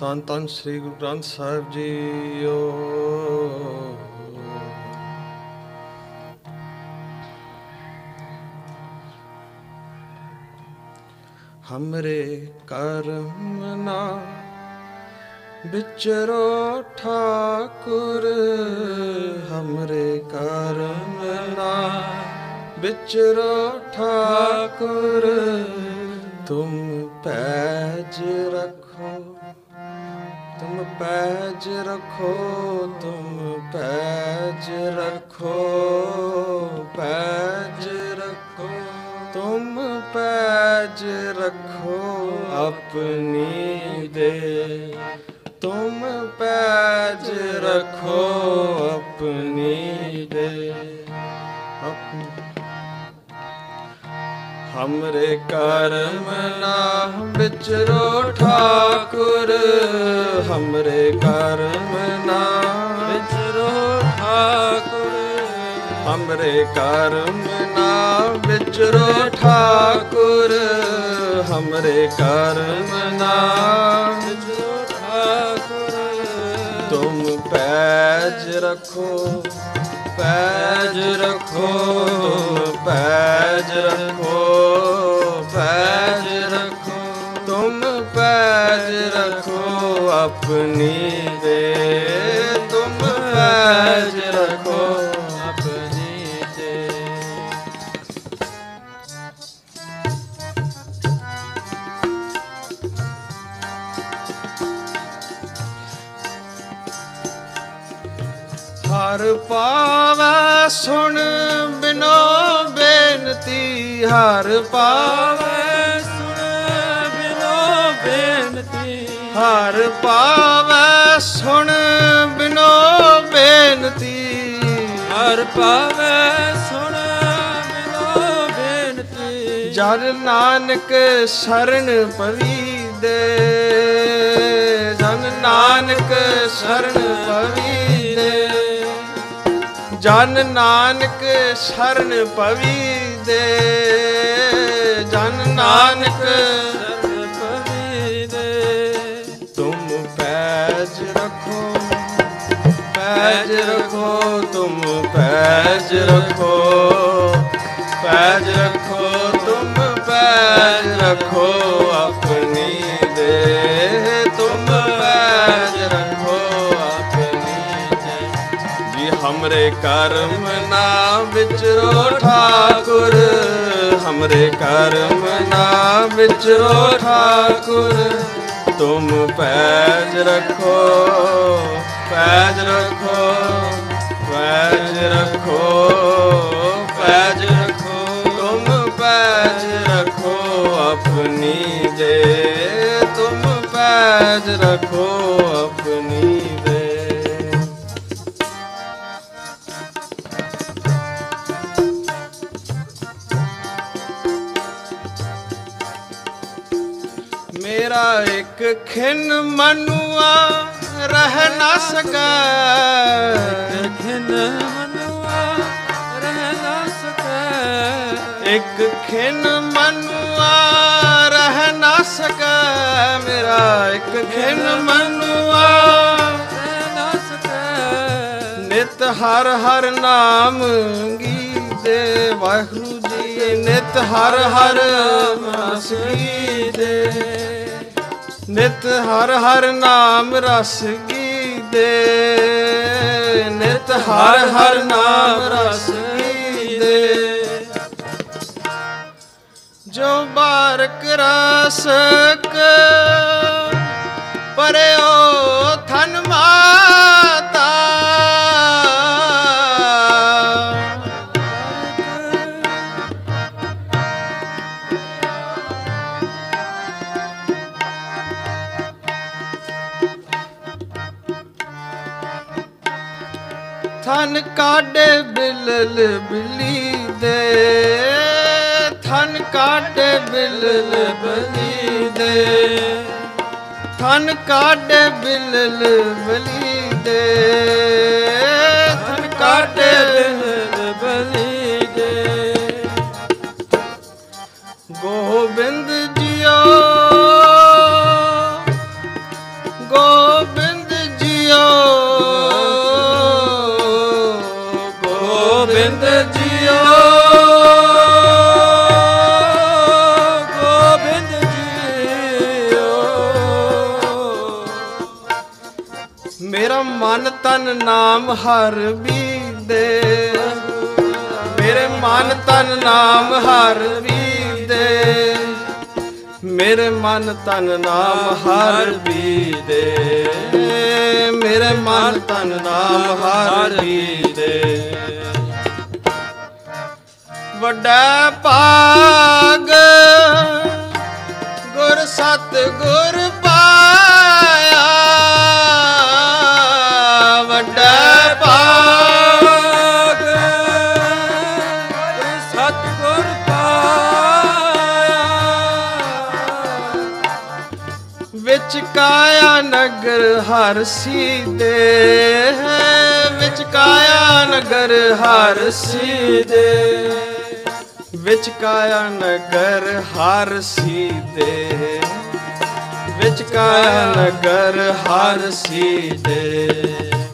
ਤਨ ਤਨ ਸ੍ਰੀ ਗੁਰੂ ਗ੍ਰੰਥ ਸਾਹਿਬ ਜੀਓ। ਹਮਰੇ ਕਰਮ ਨਾ ਵਿਚਰੋ ਠਾਕੁਰ, ਹਮਰੇ ਕਰਮ ਨਾ ਵਿਚਰੋ ਠਾਕੁਰ, ਤੁਮ ਪੈਜ ਰੱਖੋ ਪੈਜ ਰੱਖੋ ਤੁਮ ਪੈਜ ਰੱਖੋ ਪੈਜ ਰੱਖੋ ਤੁਮ ਪੈਜ ਰੱਖੋ ਆਪਣੀ ਹਮਰੇ ਕਰਮ ਨਾ ਵਿਚਰੋ ਠਾਕੁਰ। ਹਮਰੇ ਕਰਮ ਨਾ ਵਿਚਰੋ ਠਾਕੁਰ। ਹਮਰੇ ਕਰਮ ਨਾ ਵਿਚਰੋ ਠਾਕੁਰ। ਹਮਰੇ ਕਰਮ ਨਾ ਵਿਚਰੋ ਠਾਕੁਰ। ਤੁਮ ਪੈਜ ਰੱਖੋ। ਪੈਜ ਰੱਖੋ ਪੈਜ ਰੱਖੋ ਪੈਜ ਰੱਖੋ। ਤੁਮ ਪੈਜ ਰੱਖੋ ਆਪਣੀ ਦੇ ਤੁਮ ਪੈਜ ਬੇਨਤੀ ਹਰ ਪਾਵੈ ਸੁਣ ਬਿਨੋ ਬੇਨਤੀ। ਹਰ ਪਾਵੈ ਸੁਣ ਬਿਨੋ ਬੇਨਤੀ। ਹਰ ਪਾਵੈ ਸੁਣ ਬਿਨੋ ਬੇਨਤੀ। ਜਨ ਨਾਨਕ ਸ਼ਰਨ ਪਵੀ ਦੇ। ਜਨ ਨਾਨਕ ਸ਼ਰਨ ਪਵੀ ਦੇ। ਜਨ ਨਾਨਕ ਸ਼ਰਨ ਪਵੀ ਦੇ। ਜਨ ਨਾਨਕ ਸਰਨ ਪਵੀ ਦੇ। ਤੁਮ ਪੈਜ ਰੱਖੋ ਪੈਜ ਰੱਖੋ ਤੁਮ ਪੈਜ ਰੱਖੋ। ਪੈਜ ਰੱਖੋ ਤੁਮ ਪੈਜ ਰੱਖੋ। ਜੀ ਹਮਰੇ ਕਰਮ ਨਾ ਵਿਚਰੋ ਠਾਕੁਰ ਹਮਰੇ ਕਰਮ ਨਾ ਵਿਚਰੋ ਠਾਕੁਰ ਤੁਮ ਪੈਜ ਰੱਖੋ ਪੈਜ ਰੱਖੋ ਪੈਜ ਰੱਖੋ ਪੈਜ ਰੱਖੋ ਤੁਮ ਪੈਜ ਰੱਖੋ ਆਪਣੀ ਦੇ ਤੁਮ ਪੈਜ ਰੱਖੋ ਮੇਰਾ ਇੱਕ ਖਿੰਨ ਮਨੁਆ ਰਹਿ ਨਾ ਸਕੈ। ਖਿਨ ਮਨੁਆ ਰਹਿ ਨਾ ਸਕੈ। ਇੱਕ ਖਿੰਨ ਮਨੁਆ ਰਹਿ ਨਾ ਸਕੈ। ਮੇਰਾ ਇੱਕ ਖਿੰਨ ਮਨੁਆ ਰਹਿ ਨਾ ਸਕੈ। ਨਿਤ ਹਰ ਹਰ ਨਾਮ ਗੀਤੇ ਵਾਹਿਗੁਰੂ ਜੀ ਨਿਤ ਹਰ ਹਰ ਰਸ ਗੀਤੇ। ਨਿਤ ਹਰ ਹਰ ਨਾਮ ਰਸ ਦੇ? ਨਿਤ ਹਰ ਹਰ ਨਾਮ ਰਸ ਦੇ? ਜੋ ਬਾਰਕ ਰਸਕ ਪਰਿਓ ਥਨ ਕਾਡੇ ਬਿਲਲ ਬਲੀ ਦੇ ਮੇਰਾ ਮਨ ਤਨ ਨਾਮ ਹਰ ਵੀ ਦੇ ਮੇਰੇ ਮਨ ਤਨ ਨਾਮ ਹਰ ਵੀ ਦੇ ਮੇਰੇ ਮਨ ਤਨ ਨਾਮ ਹਰ ਵੀ ਦੇ ਮੇਰੇ ਮਨ ਤਨ ਨਾਮ ਹਰ ਦੇ ਵੱਡਾ ਭਾਗ ਗੁਰ ਸਤ ਗੁਰ ਨਗਰ ਹਰ ਸੀਦੇ ਵਿੱਚ ਕਾਇਆ ਨਗਰ ਹਰ ਸੀਦੇ ਵਿੱਚ ਕਾਇਆ ਨਗਰ ਹਰ ਸੀਦੇ ਵਿੱਚ ਕਾਇਆ ਨਗਰ ਹਰ ਸੀਦੇ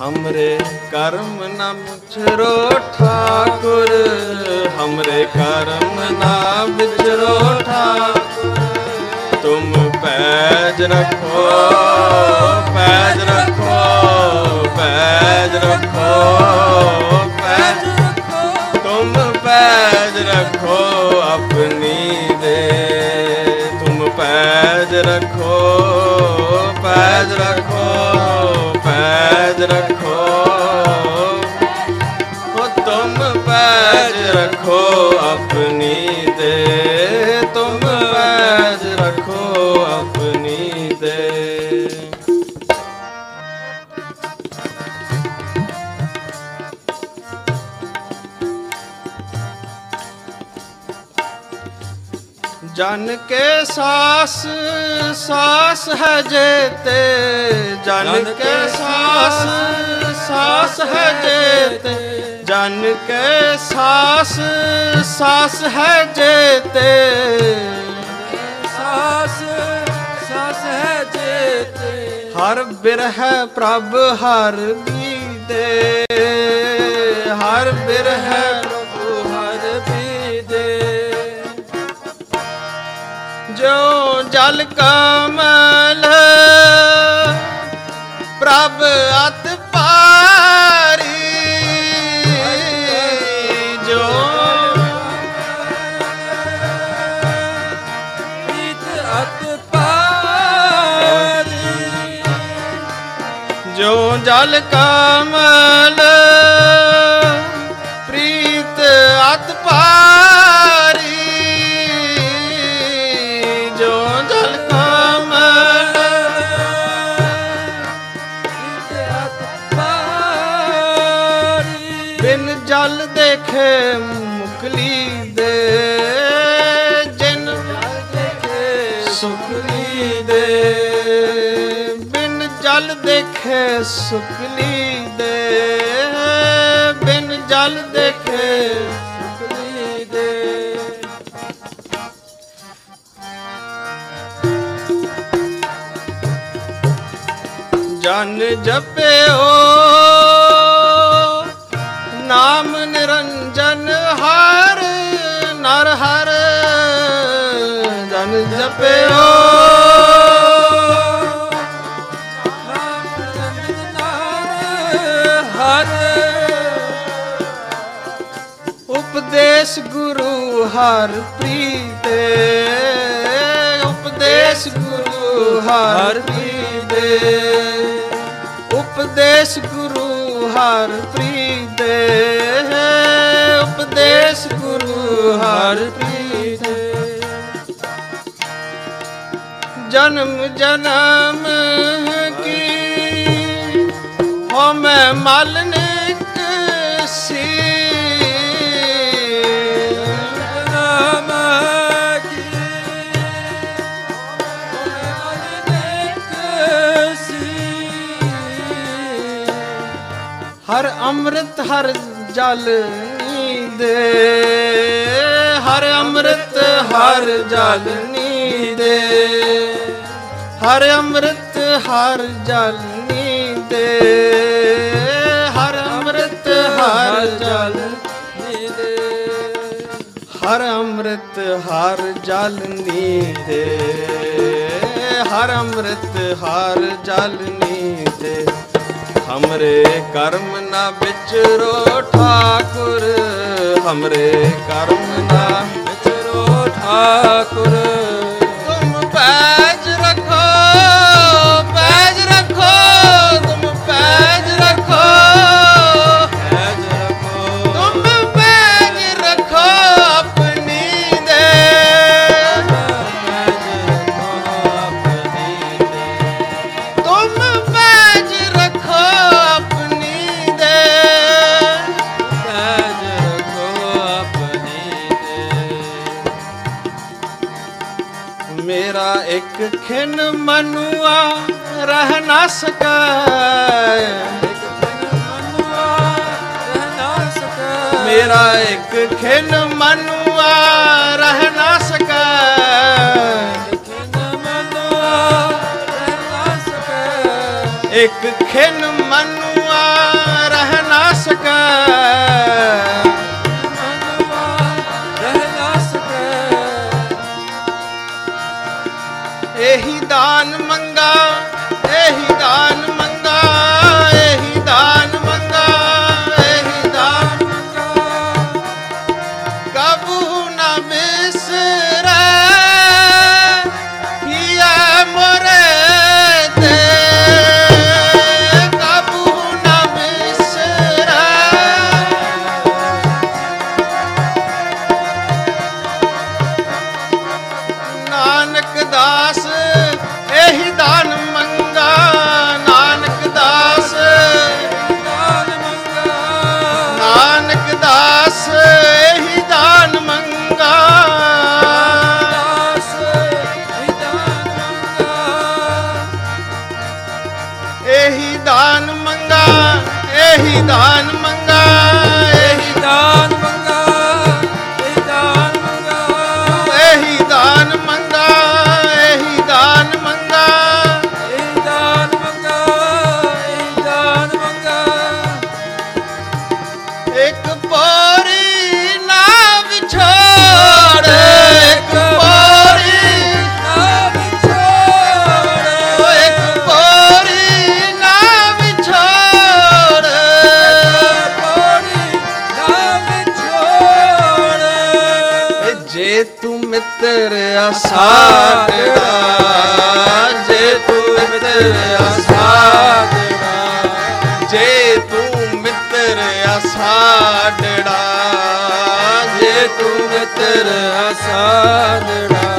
ਹਮਰੇ ਕਰਮ ਨਾ ਮੁਛਰੋ ਠਾਕੁਰ, ਹਮਰੇ ਕਰਮ ਨਾ ਵਿਚਰੋ ਠਾਕੁਰ। ਤੁਮ ਪੈਜ ਰੱਖੋ ਪੈਜ ਰੱਖੋ ਪੈਜ ਰੱਖੋ ਪੈਜ ਰੱਖੋ। ਤੁਮ ਪੈਜ ਰੱਖੋ ਆਪਣੀ ਦੇ। ਤੁਮ ਪੈਜ ਰੱਖੋ ਪੈਜ ਰੱਖੋ ਪੈਜ ਰੱਖੋ। ਹੋ ਤੁਮ ਪੈਜ ਰੱਖੋ ਆਪਣੀ ਦੇ। ਤੁਮ ਪੈਜ ਰੱਖੋ ਜਨ ਕੇ ਸਾਸ ਸਾਸ ਹੈ ਜੇਤੇ ਜਨ ਕੇ ਸਾਸ ਸਾਸ ਹੈ ਜੇਤੇ ਜਨ ਕੇ ਸਾਸ ਸਾਸ ਹੈ ਜੇਤੇ ਸਾਸ ਸਾਸ ਹੈ ਜੇਤੇ ਹਰ ਬਿਰਹਿ ਪ੍ਰਭ ਹਰ ਬੀਦੇ ਹਰ ਬਿਰਹਿ ਜੋ ਜਲ ਕਮਲ ਪ੍ਰਭ ਅਤ ਪਾਰੀ ਜੋ ਪ੍ਰੀਤ ਅਤ ਪਾਰੀ। ਜੋ ਜਲ ਕਮਲ ਜਲ ਦੇਖੇ ਸੁਖਲੀ ਦੇ। ਜਨ ਜਪਿਓ ਨਾਮ ਨਿਰੰਜਨ ਹਰ ਨਰ ਹਰ। ਜਨ ਜਪਿਓ ਹਰ ਉਪਦੇਸ਼ ਗੁਰੂ ਹਰ ਪ੍ਰੀਤੇ ਉਪਦੇਸ਼ ਗੁਰੂ ਹਰ ਪ੍ਰੀਤੇ ਉਪਦੇਸ਼ ਗੁਰੂ ਹਰ ਪ੍ਰੀਤੇ ਉਪਦੇਸ਼ ਗੁਰੂ ਹਰ ਪ੍ਰੀਤੇ ਜਨਮ ਜਨਮ ਕੀ? ਹੋ ਮੈਂ ਮਲਨਿਕ ਅੰਮ੍ਰਿਤ ਹਰ ਜਲ ਨੀਦੇ। ਹਰ ਅੰਮ੍ਰਿਤ ਹਰ ਜਲ ਨੀਦੇ। ਹਰ ਅੰਮ੍ਰਿਤ ਹਰ ਜਲ ਨੀਦੇ। ਹਰ ਅੰਮ੍ਰਿਤ ਹਰ ਜਲ ਹਰ ਅੰਮ੍ਰਿਤ ਹਰ ਜਲ ਨੀਦੇ। ਹਰ ਅੰਮ੍ਰਿਤ ਹਰ ਜਲ ਨੀਦੇ। हमरे कर्म ना बिचरो ठाकुर हमरे कर्म ना बिचरो ठाकुर तुम पै ਮੇਰਾ ਇੱਕ ਖਿਨ ਮਨੁਆ, ਰਹਿ ਨਾ ਸਕੈ ਮੇਰਾ ਇੱਕ ਖਿਨ ਮਨੁਆ, ਰਹਿ ਨਾ ਸਕੈ ਇੱਕ ਖਿਨ ਮਨੁਆ, ਰਹਿ ਨਾ ਸਕੈ ਦਾਨ ਮੰਗਾ ਇਹੀ ਦਾਨ जान ਮਿੱਤਰ ਆਸਾਡਾ ਜੇ ਤੂੰ ਮਿੱਤਰ ਆਸਾਡਾ ਜੇ ਤੂੰ ਮਿੱਤਰ ਆਸਾਡਾ ਜੇ ਤੂੰ ਮਿੱਤਰ ਆਸਾਡਾ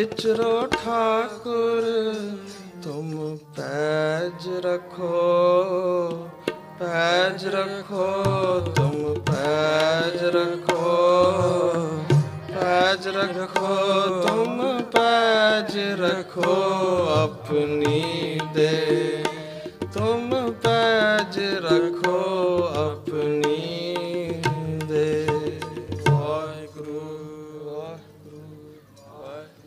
ਵਿਚਰੋ ਠਾਕੁਰ, ਤੁਮ ਪੈਜ ਰਖੋ ਪੈਜ ਰਖੋ, ਤੁਮ ਪੈਜ ਰਖੋ ਪੈਜ ਰਖੋ, ਤੁਮ ਪੈਜ ਰਖੋ, ਆਪਣੀ